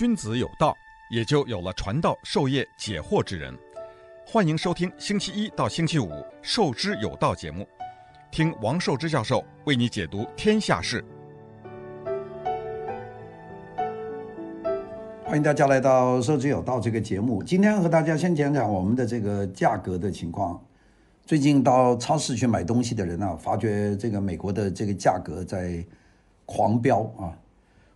君子有道，也就有了传道授业解惑之人。欢迎收听星期一到星期五《授之有道》节目，听王寿之教授为你解读天下事。欢迎大家来到《授之有道》这个节目。今天和大家先讲讲我们的这个价格的情况。最近到超市去买东西的人啊，发觉这个美国的这个价格在狂飙啊！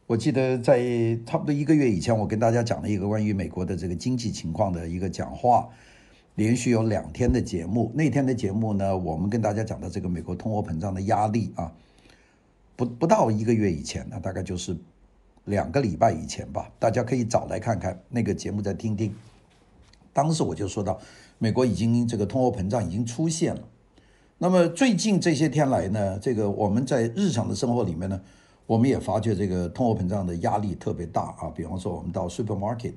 我记得在差不多一个月以前，我跟大家讲了一个关于美国的这个经济情况的一个讲话，连续有两天的节目。那天的节目呢，我们跟大家讲的这个美国通货膨胀的压力啊，不不到一个月以前，那大概就是两个礼拜以前吧。大家可以找来看看那个节目，再听听。当时我就说到，美国已经这个通货膨胀已经出现了。那么最近这些天来呢，这个我们在日常的生活里面呢，我们也发觉这个通货膨胀的压力特别大啊。比方说，我们到 supermarket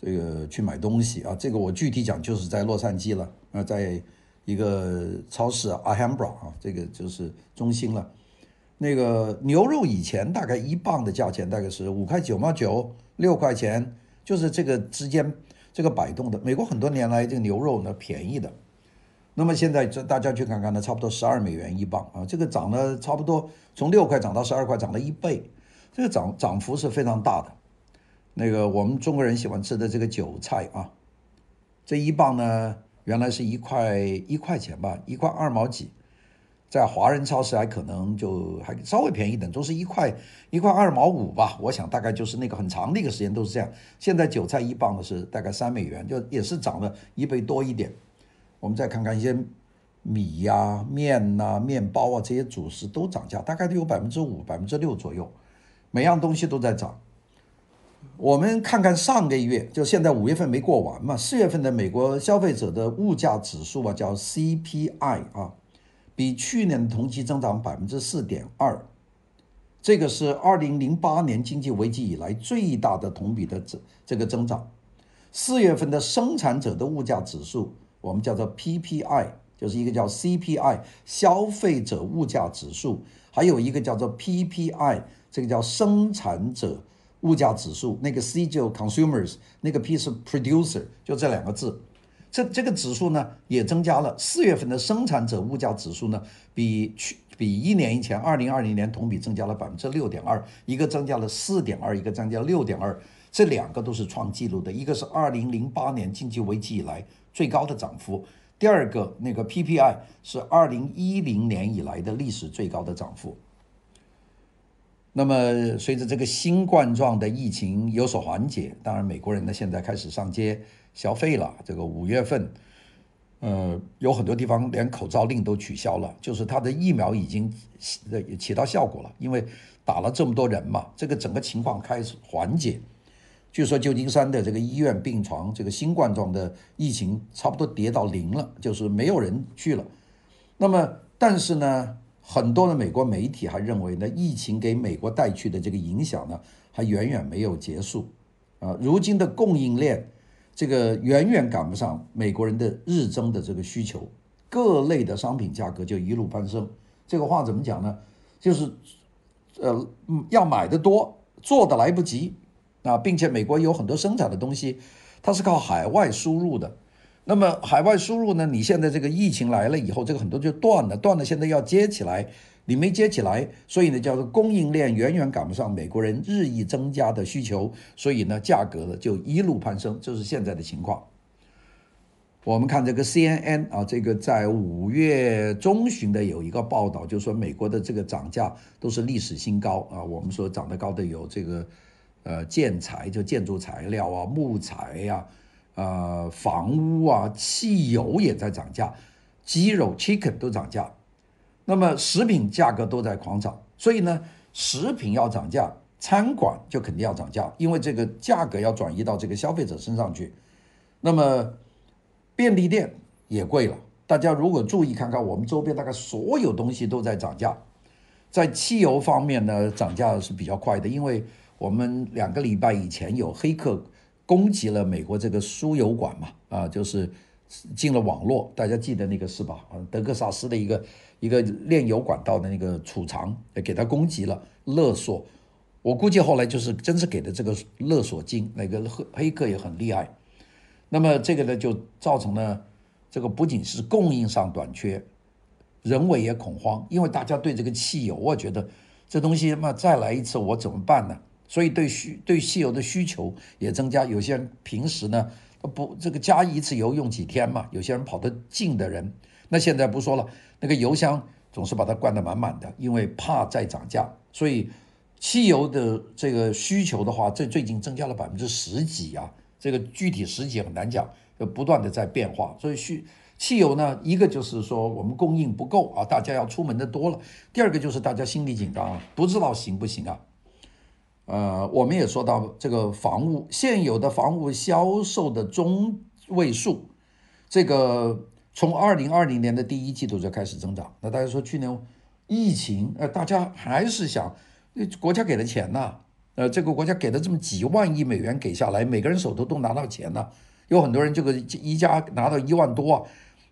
这个去买东西啊，这个我具体讲就是在洛杉矶了啊，在一个超市 Alhambra 啊，这个就是中心了。那个牛肉以前大概一磅的价钱大概是五块九毛九，六块钱，就是这个之间。这个摆动的，美国很多年来这个牛肉呢便宜的，那么现在这大家去看看呢，差不多十二美元一磅啊，这个涨了差不多从六块涨到十二块，涨了一倍，这个涨涨幅是非常大的。那个我们中国人喜欢吃的这个韭菜啊，这一磅呢原来是一块一块钱吧，一块二毛几。在华人超市还可能就还稍微便宜一点，都是一块一块二毛五吧。我想大概就是那个很长的一个时间都是这样。现在韭菜一磅呢是大概三美元，就也是涨了一倍多一点。我们再看看一些米呀、面呐、面包啊这些主食都涨价，大概都有百分之五、百分之六左右，每样东西都在涨。我们看看上个月，就现在五月份没过完嘛，四月份的美国消费者的物价指数啊，叫 CPI 啊。比去年同期增长百分之四点二，这个是二零零八年经济危机以来最大的同比的这这个增长。四月份的生产者的物价指数，我们叫做 PPI，就是一个叫 CPI 消费者物价指数，还有一个叫做 PPI，这个叫生产者物价指数。那个 C 就 consumers，那个 P 是 producer，就这两个字。这这个指数呢也增加了，四月份的生产者物价指数呢比去比一年以前二零二零年同比增加了百分之六点二，一个增加了四点二，一个增加六点二，这两个都是创纪录的，一个是二零零八年经济危机以来最高的涨幅，第二个那个 PPI 是二零一零年以来的历史最高的涨幅。那么随着这个新冠状的疫情有所缓解，当然美国人呢现在开始上街。消费了，这个五月份，呃，有很多地方连口罩令都取消了，就是他的疫苗已经起起到效果了，因为打了这么多人嘛，这个整个情况开始缓解。据说旧金山的这个医院病床，这个新冠状的疫情差不多跌到零了，就是没有人去了。那么，但是呢，很多的美国媒体还认为呢，疫情给美国带去的这个影响呢，还远远没有结束啊，如今的供应链。这个远远赶不上美国人的日增的这个需求，各类的商品价格就一路攀升。这个话怎么讲呢？就是，呃，要买的多，做的来不及啊，并且美国有很多生产的东西，它是靠海外输入的。那么海外输入呢？你现在这个疫情来了以后，这个很多就断了，断了，现在要接起来。你没接起来，所以呢，叫做供应链远远赶不上美国人日益增加的需求，所以呢，价格呢就一路攀升，这是现在的情况。我们看这个 CNN 啊，这个在五月中旬的有一个报道，就是说美国的这个涨价都是历史新高啊。我们说涨得高的有这个呃建材，就建筑材料啊、木材呀、啊、呃房屋啊、汽油也在涨价，鸡肉 chicken 都涨价。那么食品价格都在狂涨，所以呢，食品要涨价，餐馆就肯定要涨价，因为这个价格要转移到这个消费者身上去。那么便利店也贵了，大家如果注意看看，我们周边大概所有东西都在涨价。在汽油方面呢，涨价是比较快的，因为我们两个礼拜以前有黑客攻击了美国这个输油管嘛，啊，就是。进了网络，大家记得那个是吧？德克萨斯的一个一个炼油管道的那个储藏，给他攻击了，勒索，我估计后来就是真是给的这个勒索金，那个黑黑客也很厉害。那么这个呢，就造成了这个不仅是供应上短缺，人为也恐慌，因为大家对这个汽油，我觉得这东西嘛再来一次我怎么办呢？所以对需对汽油的需求也增加。有些人平时呢不这个加一次油用几天嘛，有些人跑得近的人，那现在不说了，那个油箱总是把它灌得满满的，因为怕再涨价，所以。汽油的这个需求的话，这最近增加了百分之十几啊，这个具体十几很难讲，就不断的在变化。所以需汽油呢，一个就是说我们供应不够啊，大家要出门的多了；第二个就是大家心里紧张啊，不知道行不行啊。呃，我们也说到这个房屋现有的房屋销售的中位数，这个从二零二零年的第一季度就开始增长。那大家说去年疫情，呃，大家还是想。国家给的钱呐，呃，这个国家给了这么几万亿美元给下来，每个人手头都拿到钱呐，有很多人这个一家拿到一万多啊。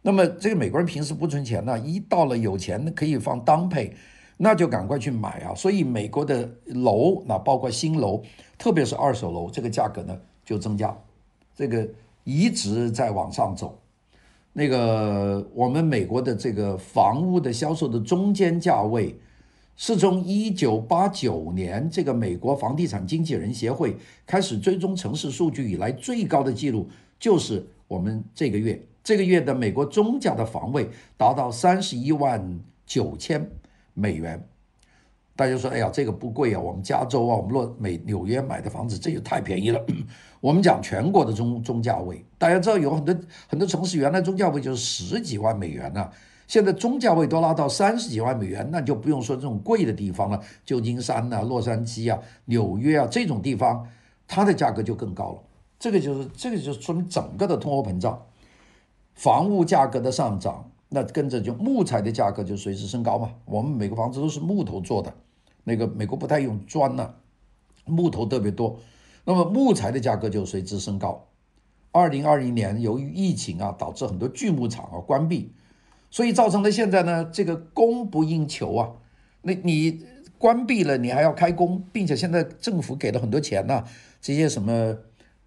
那么这个美国人平时不存钱呢，一到了有钱可以放当配那就赶快去买啊。所以美国的楼，那包括新楼，特别是二手楼，这个价格呢就增加，这个一直在往上走。那个我们美国的这个房屋的销售的中间价位。是从一九八九年这个美国房地产经纪人协会开始追踪城市数据以来最高的记录，就是我们这个月这个月的美国中价的房位达到三十一万九千美元。大家说，哎呀，这个不贵啊，我们加州啊，我们洛美纽约买的房子这也太便宜了。我们讲全国的中中价位，大家知道有很多很多城市原来中价位就是十几万美元呢、现在中价位都拉到三十几万美元，那就不用说这种贵的地方了，旧金山呐、洛杉矶啊、纽约啊这种地方，它的价格就更高了。这个就是这个就是说明整个的通货膨胀，房屋价格的上涨，那跟着就木材的价格就随之升高嘛。我们每个房子都是木头做的，那个美国不太用砖呢，木头特别多，那么木材的价格就随之升高。二零二零年由于疫情啊，导致很多锯木厂啊关闭。所以造成了现在呢，这个供不应求啊。那你关闭了，你还要开工，并且现在政府给了很多钱呐、这些什么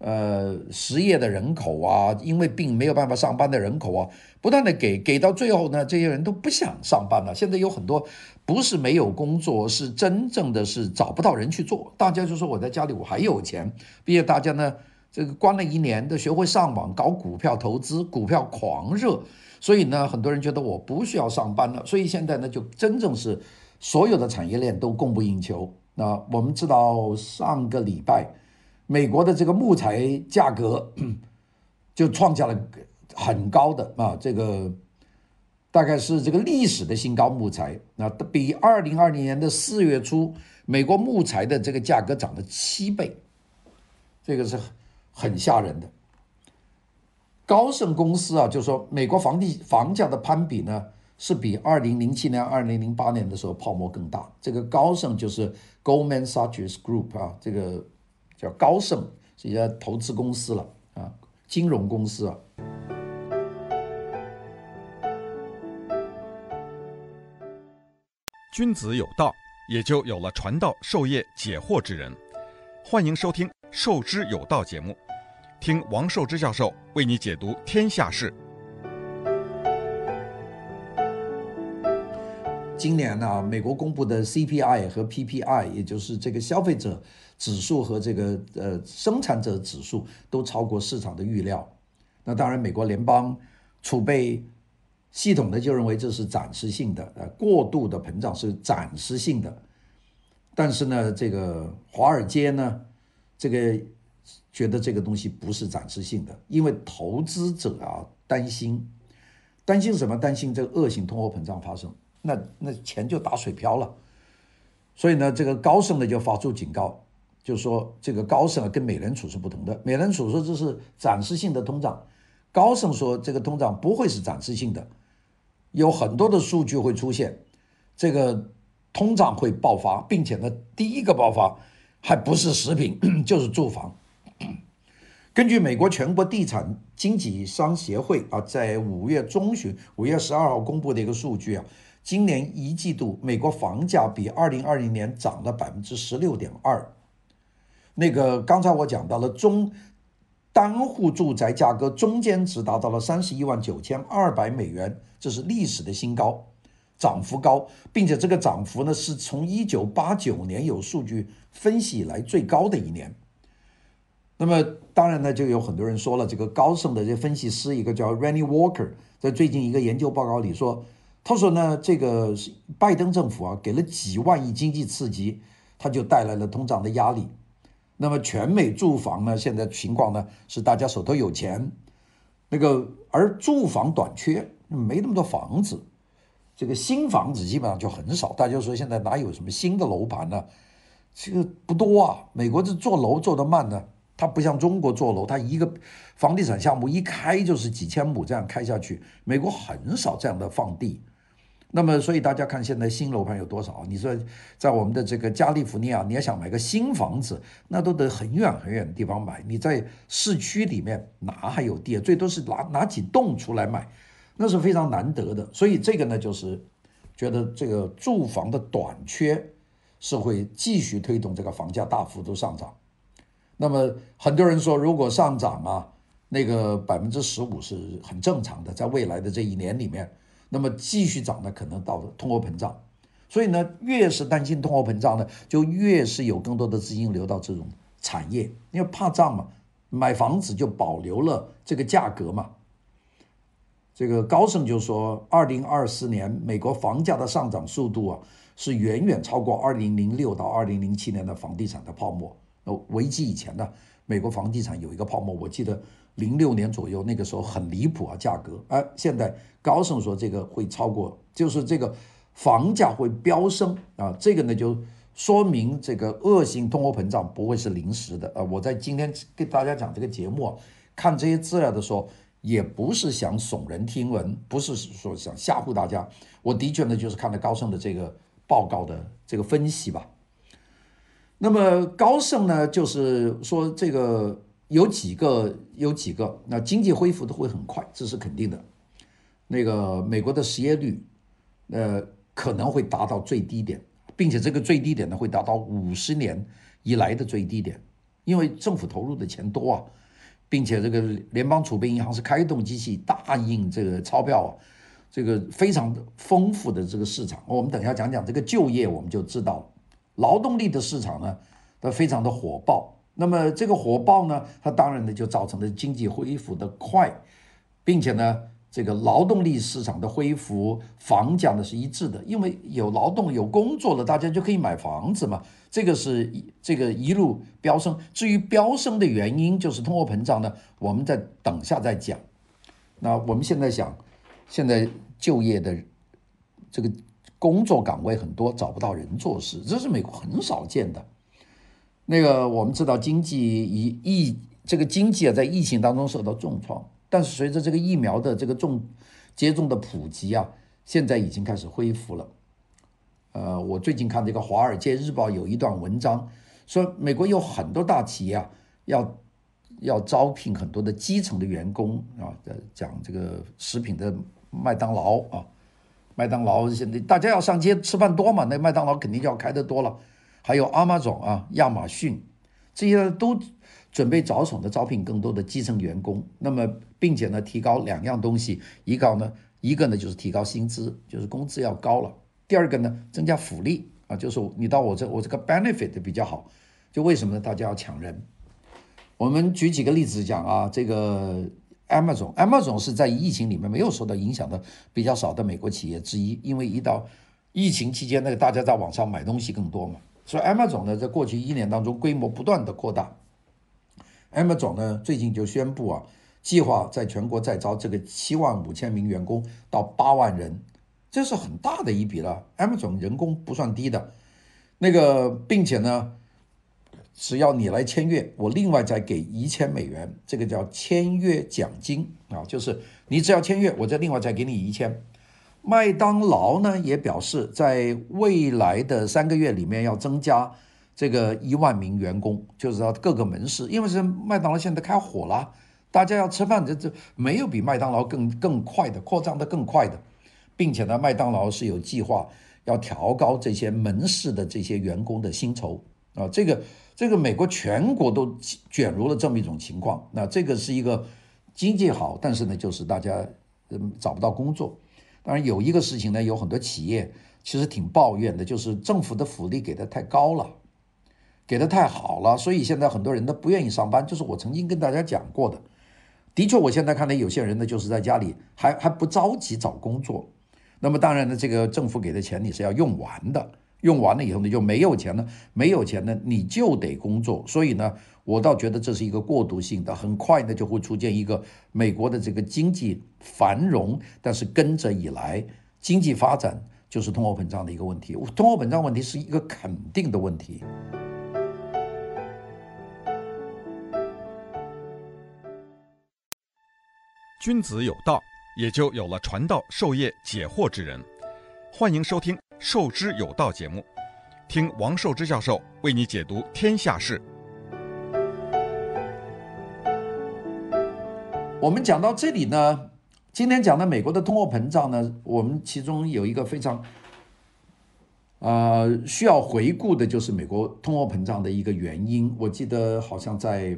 呃失业的人口啊，因为病没有办法上班的人口啊，不断的给，给到最后呢，这些人都不想上班了。现在有很多不是没有工作，是真正的是找不到人去做。大家就说我在家里我还有钱，毕竟大家呢这个关了一年，都学会上网搞股票投资，股票狂热。所以呢，很多人觉得我不需要上班了，所以现在呢，就真正是所有的产业链都供不应求。那我们知道，上个礼拜美国的这个木材价格 就创下了很高的啊，这个大概是这个历史的新高。木材那比二零二零年的四月初美国木材的这个价格涨了七倍，这个是很吓人的。高盛公司啊，就说美国房地房价的攀比呢，是比二零零七年、二零零八年的时候泡沫更大。这个高盛就是 Goldman Sachs Group 啊，这个叫高盛，是一家投资公司了啊，金融公司啊。君子有道，也就有了传道授业解惑之人。欢迎收听《授之有道》节目。听王寿之教授为你解读天下事。今年呢，美国公布的 CPI 和 PPI，也就是这个消费者指数和这个呃生产者指数，都超过市场的预料。那当然，美国联邦储备系统的就认为这是暂时性的，呃，过度的膨胀是暂时性的。但是呢，这个华尔街呢，这个。觉得这个东西不是暂时性的，因为投资者啊担心，担心什么？担心这个恶性通货膨胀发生，那那钱就打水漂了。所以呢，这个高盛呢就发出警告，就说这个高盛啊跟美联储是不同的。美联储说这是暂时性的通胀，高盛说这个通胀不会是暂时性的，有很多的数据会出现，这个通胀会爆发，并且呢第一个爆发还不是食品，就是住房。根据美国全国地产经纪商协会啊，在五月中旬，五月十二号公布的一个数据啊，今年一季度美国房价比二零二零年涨了百分之十六点二。那个刚才我讲到了中单户住宅价格中间值达到了三十一万九千二百美元，这是历史的新高，涨幅高，并且这个涨幅呢是从一九八九年有数据分析以来最高的一年。那么当然呢，就有很多人说了，这个高盛的这分析师一个叫 Randy Walker，在最近一个研究报告里说，他说呢，这个拜登政府啊给了几万亿经济刺激，他就带来了通胀的压力。那么全美住房呢，现在情况呢是大家手头有钱，那个而住房短缺，没那么多房子，这个新房子基本上就很少。大家说现在哪有什么新的楼盘呢？这个不多啊。美国这做楼做得慢呢，它不像中国做楼，它一个房地产项目一开就是几千亩这样开下去，美国很少这样的放地。那么，所以大家看现在新楼盘有多少？你说，在我们的这个加利福尼亚，你要想买个新房子，那都得很远很远的地方买。你在市区里面哪还有地？最多是拿拿几栋出来买，那是非常难得的。所以这个呢，就是觉得这个住房的短缺是会继续推动这个房价大幅度上涨。那么很多人说，如果上涨啊，那个百分之十五是很正常的，在未来的这一年里面。那么继续涨呢，可能到通货膨胀，所以呢，越是担心通货膨胀呢，就越是有更多的资金流到这种产业，因为怕涨嘛，买房子就保留了这个价格嘛。这个高盛就说，二零二四年美国房价的上涨速度啊，是远远超过二零零六到二零零七年的房地产的泡沫。那危机以前呢，美国房地产有一个泡沫，我记得。零六年左右，那个时候很离谱啊，价格。哎，现在高盛说这个会超过，就是这个房价会飙升啊。这个呢，就说明这个恶性通货膨胀不会是临时的啊。我在今天给大家讲这个节目啊，看这些资料的时候，也不是想耸人听闻，不是说想吓唬大家。我的确呢，就是看了高盛的这个报告的这个分析吧。那么高盛呢，就是说这个。有几个，有几个，那经济恢复都会很快，这是肯定的。那个美国的失业率，呃，可能会达到最低点，并且这个最低点呢，会达到五十年以来的最低点，因为政府投入的钱多啊，并且这个联邦储备银行是开动机器大印这个钞票啊，这个非常丰富的这个市场。我们等一下讲讲这个就业，我们就知道劳动力的市场呢，它非常的火爆。那么这个火爆呢，它当然呢就造成了经济恢复的快，并且呢，这个劳动力市场的恢复，房价呢是一致的，因为有劳动有工作了，大家就可以买房子嘛。这个是这个一路飙升。至于飙升的原因，就是通货膨胀呢，我们再等下再讲。那我们现在想，现在就业的这个工作岗位很多，找不到人做事，这是美国很少见的。那个我们知道，经济以疫这个经济啊，在疫情当中受到重创，但是随着这个疫苗的这个重接种的普及啊，现在已经开始恢复了。呃，我最近看这个《华尔街日报》有一段文章，说美国有很多大企业啊，要要招聘很多的基层的员工啊，讲这个食品的麦当劳啊，麦当劳现在大家要上街吃饭多嘛，那麦当劳肯定就要开得多了。还有 Amazon 啊，亚马逊，这些都准备着手的招聘更多的基层员工。那么，并且呢，提高两样东西，一个呢，一个呢就是提高薪资，就是工资要高了。第二个呢，增加福利啊，就是你到我这，我这个 benefit 比较好。就为什么呢？大家要抢人。我们举几个例子讲啊，这个 Amazon，Amazon 是在疫情里面没有受到影响的比较少的美国企业之一，因为一到疫情期间，那个大家在网上买东西更多嘛。所以，Amazon 呢，在过去一年当中规模不断的扩大。Amazon 呢，最近就宣布啊，计划在全国再招这个七万五千名员工到八万人，这是很大的一笔了。Amazon 人工不算低的，那个，并且呢，只要你来签约，我另外再给一千美元，这个叫签约奖金啊，就是你只要签约，我再另外再给你一千。麦当劳呢也表示，在未来的三个月里面要增加这个一万名员工，就是到各个门市，因为是麦当劳现在开火了，大家要吃饭，这这没有比麦当劳更更快的扩张的更快的，并且呢，麦当劳是有计划要调高这些门市的这些员工的薪酬啊，这个这个美国全国都卷入了这么一种情况。那这个是一个经济好，但是呢，就是大家嗯找不到工作。当然有一个事情呢，有很多企业其实挺抱怨的，就是政府的福利给的太高了。给的太好了，所以现在很多人都不愿意上班。就是我曾经跟大家讲过的，的确，我现在看到有些人呢，就是在家里还还不着急找工作。那么当然呢，这个政府给的钱你是要用完的，用完了以后呢就没有钱了，没有钱呢你就得工作。所以呢，我倒觉得这是一个过渡性的，很快呢就会出现一个美国的这个经济繁荣，但是跟着以来经济发展就是通货膨胀的一个问题。通货膨胀问题是一个肯定的问题。君子有道，也就有了传道授业解惑之人。欢迎收听《受之有道》节目，听王受之教授为你解读天下事。我们讲到这里呢，今天讲的美国的通货膨胀呢，我们其中有一个非常，呃，需要回顾的，就是美国通货膨胀的一个原因。我记得好像在。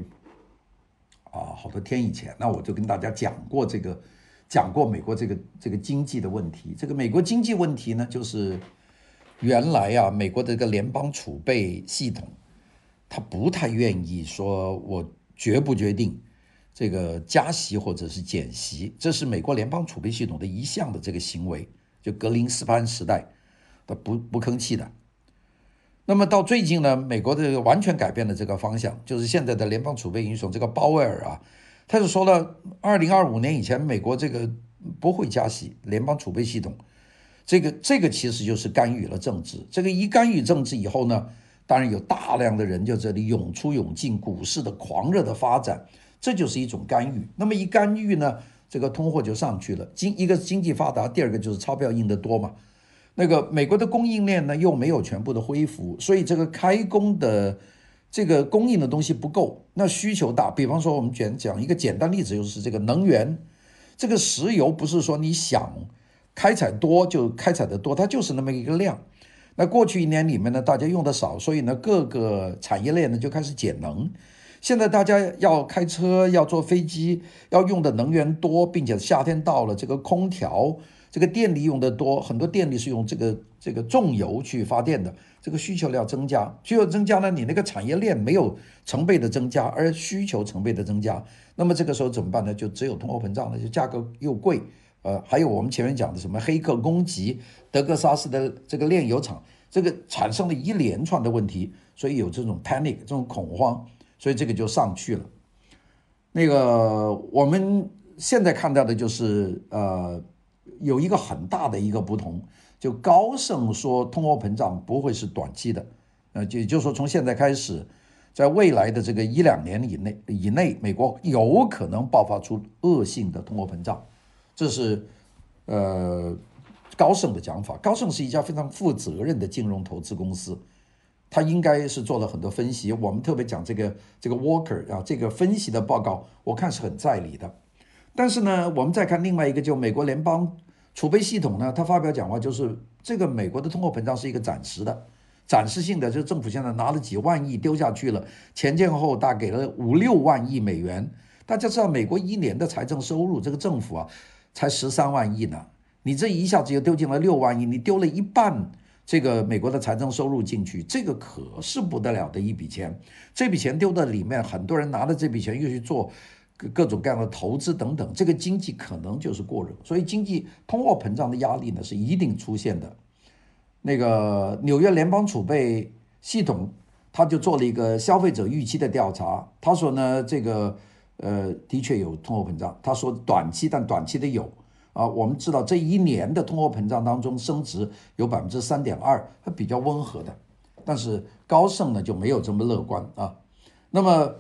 啊，好多天以前，那我就跟大家讲过这个，讲过美国这个这个经济的问题。这个美国经济问题呢，就是原来啊，美国的这个联邦储备系统，他不太愿意说，我决不决定这个加息或者是减息，这是美国联邦储备系统的一项的这个行为，就格林斯潘时代，他不不吭气的。那么到最近呢，美国这个完全改变了这个方向，就是现在的联邦储备银行这个鲍威尔啊，他就说了，二零二五年以前美国这个不会加息，联邦储备系统，这个这个其实就是干预了政治。这个一干预政治以后呢，当然有大量的人就这里涌出涌进，股市的狂热的发展，这就是一种干预。那么一干预呢，这个通货就上去了。经一个是经济发达，第二个就是钞票印得多嘛。那个美国的供应链呢，又没有全部的恢复，所以这个开工的这个供应的东西不够，那需求大。比方说，我们讲讲一个简单例子，就是这个能源，这个石油不是说你想开采多就开采的多，它就是那么一个量。那过去一年里面呢，大家用的少，所以呢，各个产业链呢就开始减能。现在大家要开车、要坐飞机，要用的能源多，并且夏天到了，这个空调。这个电力用的多，很多电力是用这个这个重油去发电的，这个需求量增加，需求增加呢，你那个产业链没有成倍的增加，而需求成倍的增加，那么这个时候怎么办呢？就只有通货膨胀了，就价格又贵，呃，还有我们前面讲的什么黑客攻击，德克萨斯的这个炼油厂，这个产生了一连串的问题，所以有这种 panic 这种恐慌，所以这个就上去了。那个我们现在看到的就是呃。有一个很大的一个不同，就高盛说通货膨胀不会是短期的，呃，也就是说从现在开始，在未来的这个一两年以内以内，美国有可能爆发出恶性的通货膨胀，这是呃高盛的讲法。高盛是一家非常负责任的金融投资公司，他应该是做了很多分析。我们特别讲这个这个 Walker 啊，这个分析的报告，我看是很在理的。但是呢，我们再看另外一个，就美国联邦。储备系统呢，他发表讲话就是这个美国的通货膨胀是一个暂时的、暂时性的，就政府现在拿了几万亿丢下去了，前前后后大给了五六万亿美元。大家知道美国一年的财政收入，这个政府啊才十三万亿呢，你这一下子又丢进了六万亿，你丢了一半这个美国的财政收入进去，这个可是不得了的一笔钱。这笔钱丢到里面，很多人拿着这笔钱又去做。各各种各样的投资等等，这个经济可能就是过热，所以经济通货膨胀的压力呢是一定出现的。那个纽约联邦储备系统，他就做了一个消费者预期的调查，他说呢，这个呃的确有通货膨胀，他说短期，但短期的有啊。我们知道这一年的通货膨胀当中升值有百分之三点二，它比较温和的，但是高盛呢就没有这么乐观啊。那么。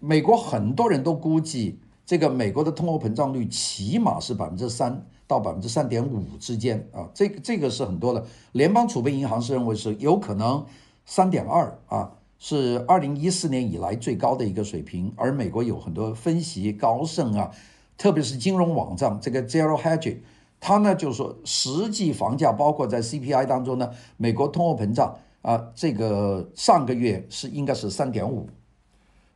美国很多人都估计，这个美国的通货膨胀率起码是百分之三到百分之三点五之间啊，这个这个是很多的。联邦储备银行是认为是有可能三点二啊，是二零一四年以来最高的一个水平。而美国有很多分析，高盛啊，特别是金融网站这个 Zero Hedge 他呢就是说，实际房价包括在 CPI 当中呢，美国通货膨胀啊，这个上个月是应该是三点五，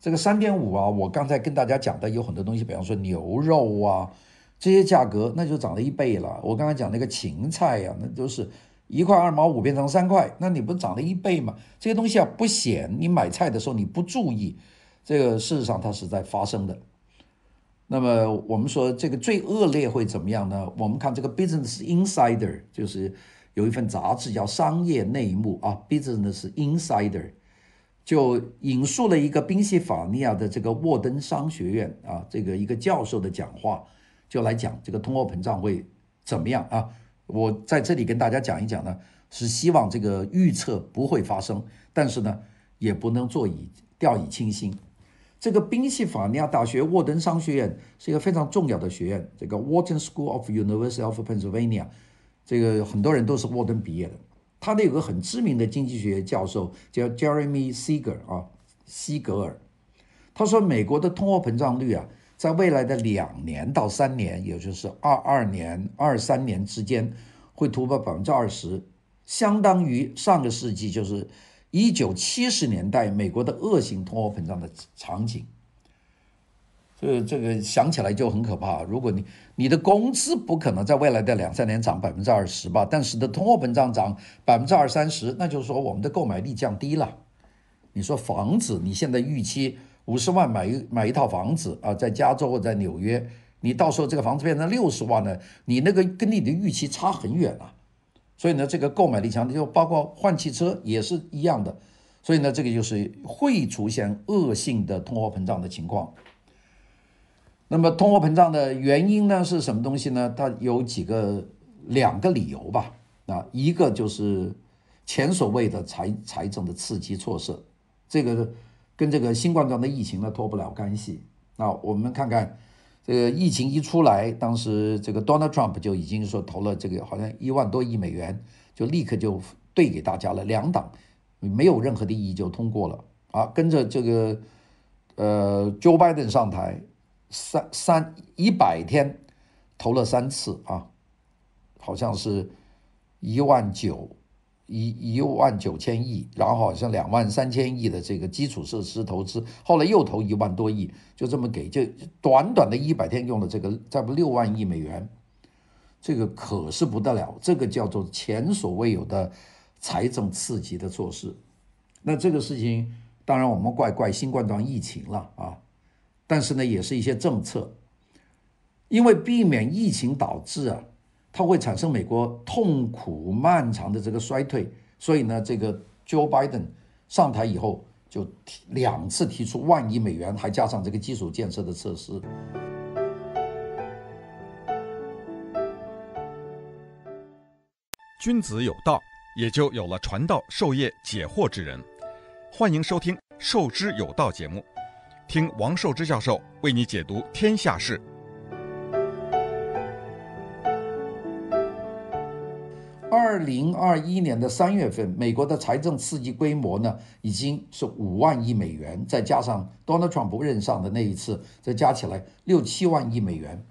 这个三点五啊，我刚才跟大家讲的有很多东西，比方说牛肉啊这些价格，那就涨了一倍了。我刚才讲那个芹菜呀、啊，那都是一块二毛五变成三块，那你不涨了一倍吗？这些东西啊不显，你买菜的时候你不注意，这个事实上它是在发生的。那么我们说这个最恶劣会怎么样呢？我们看这个 Business Insider，就是有一份杂志叫《商业内幕》啊，Business Insider 就引述了一个宾夕法尼亚的这个沃登商学院啊，这个一个教授的讲话，就来讲这个通货膨胀会怎么样啊？我在这里跟大家讲一讲呢，是希望这个预测不会发生，但是呢，也不能坐以掉以轻心。这个宾夕法尼亚大学沃登商学院是一个非常重要的学院。这个 Wharton School of University of Pennsylvania，这个很多人都是沃登毕业的。他那有个很知名的经济学教授叫 Jeremy Singer 啊，西格尔。他说，美国的通货膨胀率啊，在未来的两年到三年，也就是二二年、二三年之间，会突破百分之二十，相当于上个世纪就是。一九七十年代美国的恶性通货膨胀的场景，这这个想起来就很可怕。如果你你的工资不可能在未来的两三年涨百分之二十吧，但是的通货膨胀涨百分之二三十，那就是说我们的购买力降低了。你说房子，你现在预期五十万买一买一套房子啊，在加州或在纽约，你到时候这个房子变成六十万呢，你那个跟你的预期差很远啊。所以呢，这个购买力强，就包括换汽车也是一样的。所以呢，这个就是会出现恶性的通货膨胀的情况。那么，通货膨胀的原因呢是什么东西呢？它有几个两个理由吧。啊，一个就是前所未的财财政的刺激措施，这个跟这个新冠状的疫情呢脱不了干系。啊，我们看看。这个疫情一出来，当时这个 Donald Trump 就已经说投了这个好像一万多亿美元，就立刻就兑给大家了，两党没有任何的异议就通过了啊。跟着这个呃 Joe Biden 上台三三一百天投了三次啊，好像是一万九。一一万九千亿，然后好像两万三千亿的这个基础设施投资，后来又投一万多亿，就这么给，就短短的一百天用了这个，再不六万亿美元，这个可是不得了，这个叫做前所未有的财政刺激的措施。那这个事情当然我们怪怪新冠状疫情了啊，但是呢，也是一些政策，因为避免疫情导致啊。它会产生美国痛苦漫长的这个衰退，所以呢，这个 Joe Biden 上台以后就两次提出万亿美元，还加上这个基础建设的设施。君子有道，也就有了传道授业解惑之人。欢迎收听《授之有道》节目，听王寿之教授为你解读天下事。二零二一年的三月份，美国的财政刺激规模呢，已经是五万亿美元，再加上 Donald Trump 任上的那一次，再加起来六七万亿美元。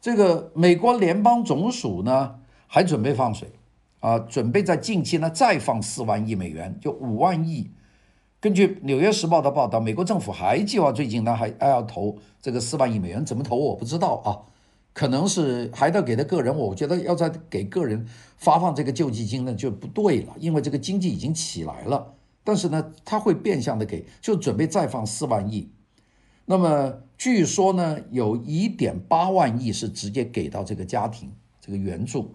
这个美国联邦总署呢，还准备放水啊，准备在近期呢再放四万亿美元，就五万亿。根据《纽约时报》的报道，美国政府还计划最近呢还还要投这个四万亿美元，怎么投我不知道啊。可能是还得给他个人，我觉得要再给个人发放这个救济金呢就不对了，因为这个经济已经起来了。但是呢，他会变相的给，就准备再放四万亿。那么据说呢，有一点八万亿是直接给到这个家庭这个援助。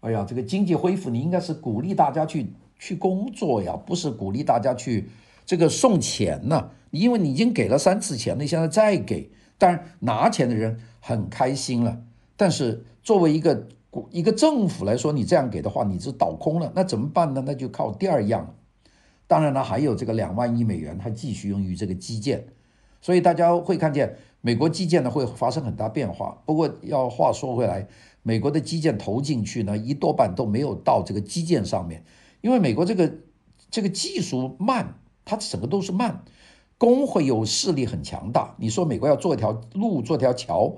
哎呀，这个经济恢复，你应该是鼓励大家去去工作呀，不是鼓励大家去这个送钱呢。因为你已经给了三次钱了，你现在再给。当然，拿钱的人很开心了，但是作为一个一个政府来说，你这样给的话，你是倒空了，那怎么办呢？那就靠第二样。当然了，还有这个两万亿美元，它继续用于这个基建，所以大家会看见美国基建呢会发生很大变化。不过要话说回来，美国的基建投进去呢，一多半都没有到这个基建上面，因为美国这个这个技术慢，它整个都是慢。工会有势力很强大，你说美国要做一条路、做条桥，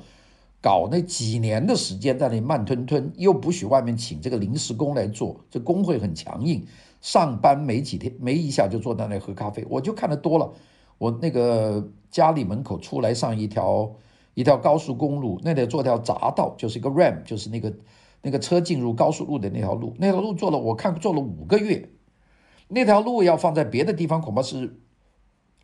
搞那几年的时间在那里慢吞吞，又不许外面请这个临时工来做，这工会很强硬，上班没几天没一下就坐在那里喝咖啡，我就看得多了。我那个家里门口出来上一条一条高速公路，那得做条匝道，就是一个 ram，就是那个那个车进入高速路的那条路，那条路做了，我看做了五个月，那条路要放在别的地方恐怕是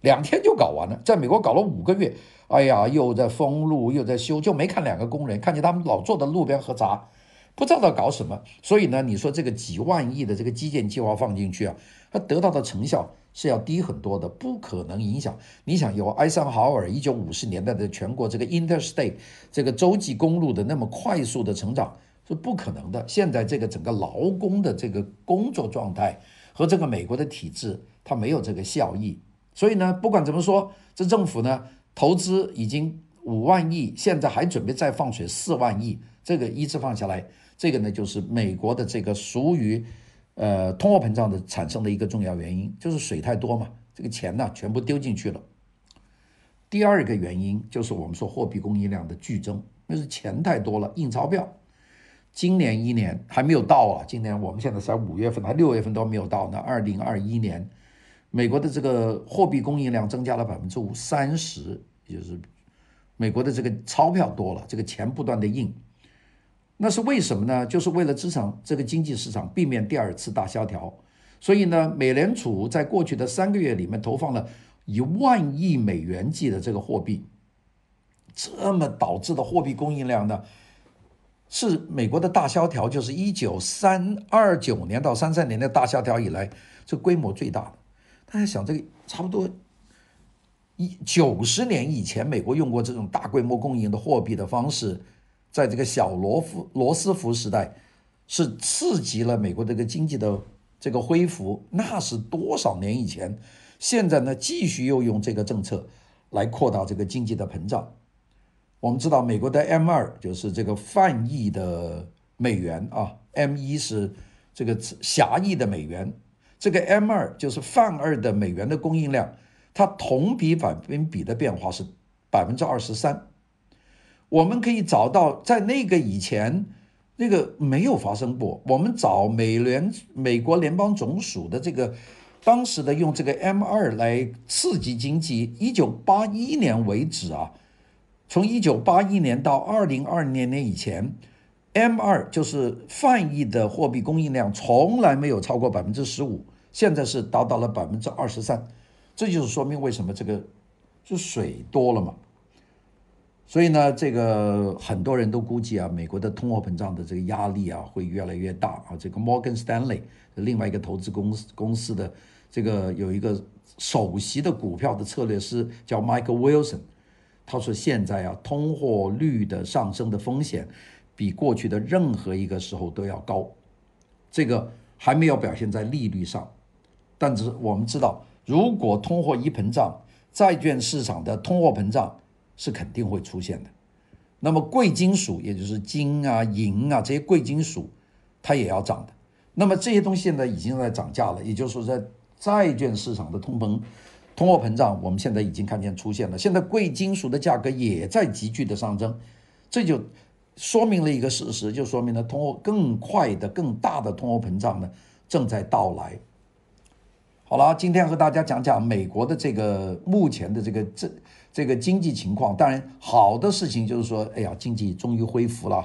两天就搞完了，在美国搞了五个月，哎呀，又在封路又在修，就没看两个工人，看见他们老坐在路边喝茶，不知道在搞什么。所以呢，你说这个几万亿的这个基建计划放进去啊，它得到的成效。是要低很多的，不可能影响。你想有艾森豪威尔一九五十年代的全国这个 interstate 这个洲际公路的那么快速的成长是不可能的。现在这个整个劳工的这个工作状态和这个美国的体制，它没有这个效益。所以呢，不管怎么说，这政府呢投资已经五万亿，现在还准备再放水四万亿，这个一直放下来，这个呢就是美国的这个属于。呃，通货膨胀的产生的一个重要原因就是水太多嘛，这个钱呢全部丢进去了。第二个原因就是我们说货币供应量的剧增，那是钱太多了，印钞票。今年一年还没有到啊，今年我们现在才五月份，还六月份都没有到呢。二零二一年，美国的这个货币供应量增加了百分之五三十，也就是美国的这个钞票多了，这个钱不断的印。那是为什么呢？就是为了支撑这个经济市场，避免第二次大萧条。所以呢，美联储在过去的三个月里面投放了一万亿美元计的这个货币，这么导致的货币供应量呢，是美国的大萧条，就是一九三二九年到三三年的大萧条以来，这规模最大的。大家想，这个差不多一九十年以前，美国用过这种大规模供应的货币的方式。在这个小罗夫罗斯福时代，是刺激了美国这个经济的这个恢复，那是多少年以前？现在呢，继续又用这个政策来扩大这个经济的膨胀。我们知道，美国的 M 二就是这个泛义的美元啊，M 一是这个狭义的美元，这个 M 二就是泛二的美元的供应量，它同比百分比的变化是百分之二十三。我们可以找到，在那个以前，那个没有发生过。我们找美联美国联邦总署的这个当时的用这个 M 二来刺激经济，一九八一年为止啊，从一九八一年到二零二零年以前，M 二就是泛义的货币供应量从来没有超过百分之十五，现在是达到了百分之二十三，这就是说明为什么这个就水多了嘛。所以呢，这个很多人都估计啊，美国的通货膨胀的这个压力啊会越来越大啊。这个 Morgan Stanley 另外一个投资公司公司的这个有一个首席的股票的策略师叫 Michael Wilson，他说现在啊，通货率的上升的风险比过去的任何一个时候都要高。这个还没有表现在利率上，但是我们知道，如果通货一膨胀，债券市场的通货膨胀。是肯定会出现的。那么贵金属，也就是金啊、银啊这些贵金属，它也要涨的。那么这些东西现在已经在涨价了，也就是说，在债券市场的通膨、通货膨胀，我们现在已经看见出现了。现在贵金属的价格也在急剧的上升，这就说明了一个事实，就说明了通货更快的、更大的通货膨胀呢正在到来。好了，今天和大家讲讲美国的这个目前的这个这。这个经济情况，当然好的事情就是说，哎呀，经济终于恢复了。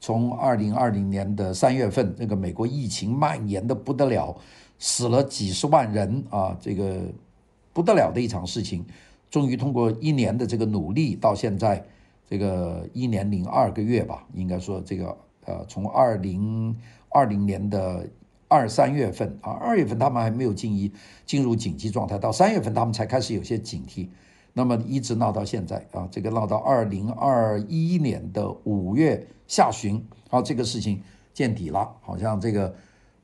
从二零二零年的三月份，这个美国疫情蔓延的不得了，死了几十万人啊，这个不得了的一场事情，终于通过一年的这个努力，到现在这个一年零二个月吧，应该说这个呃，从二零二零年的二三月份啊，二月份他们还没有进一进入紧急状态，到三月份他们才开始有些警惕。那么一直闹到现在啊，这个闹到二零二一年的五月下旬，啊，这个事情见底了，好像这个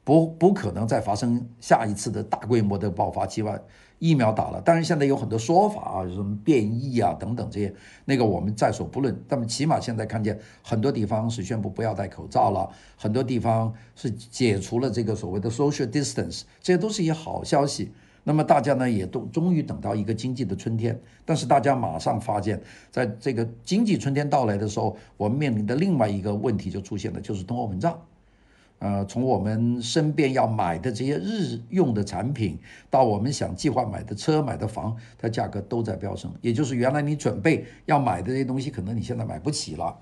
不不可能再发生下一次的大规模的爆发期吧？疫苗打了，当然现在有很多说法啊，什么变异啊等等这些，那个我们在所不论。但起码现在看见很多地方是宣布不要戴口罩了，很多地方是解除了这个所谓的 social distance，这些都是一些好消息。那么大家呢也都终于等到一个经济的春天，但是大家马上发现，在这个经济春天到来的时候，我们面临的另外一个问题就出现了，就是通货膨胀。呃，从我们身边要买的这些日用的产品，到我们想计划买的车、买的房，它价格都在飙升。也就是原来你准备要买的这些东西，可能你现在买不起了，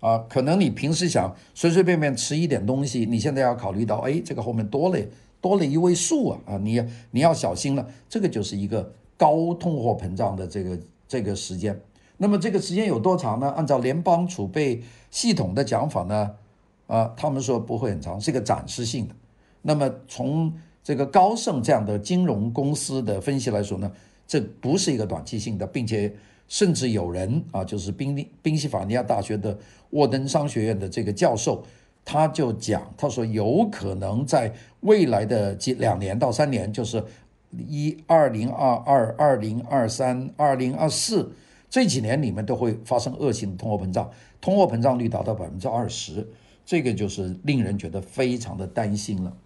啊、可能你平时想随随便便吃一点东西，你现在要考虑到，哎，这个后面多了。多了一位数啊啊！你你要小心了，这个就是一个高通货膨胀的这个这个时间。那么这个时间有多长呢？按照联邦储备系统的讲法呢，啊，他们说不会很长，是一个暂时性的。那么从这个高盛这样的金融公司的分析来说呢，这不是一个短期性的，并且甚至有人啊，就是宾宾夕法尼亚大学的沃登商学院的这个教授。他就讲，他说有可能在未来的几两年到三年，就是一二零二二、二零二三、二零二四这几年里面都会发生恶性的通货膨胀，通货膨胀率达到百分之二十，这个就是令人觉得非常的担心了。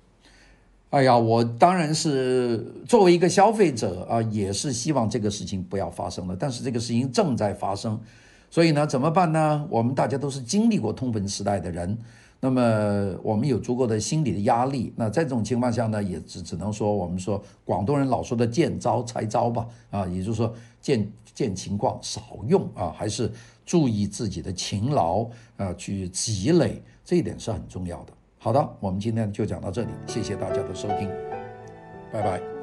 哎呀，我当然是作为一个消费者啊，也是希望这个事情不要发生了，但是这个事情正在发生，所以呢，怎么办呢？我们大家都是经历过通膨时代的人。那么我们有足够的心理的压力，那在这种情况下呢，也只只能说我们说广东人老说的见招拆招吧，啊，也就是说见见情况少用啊，还是注意自己的勤劳啊，去积累，这一点是很重要的。好的，我们今天就讲到这里，谢谢大家的收听，拜拜。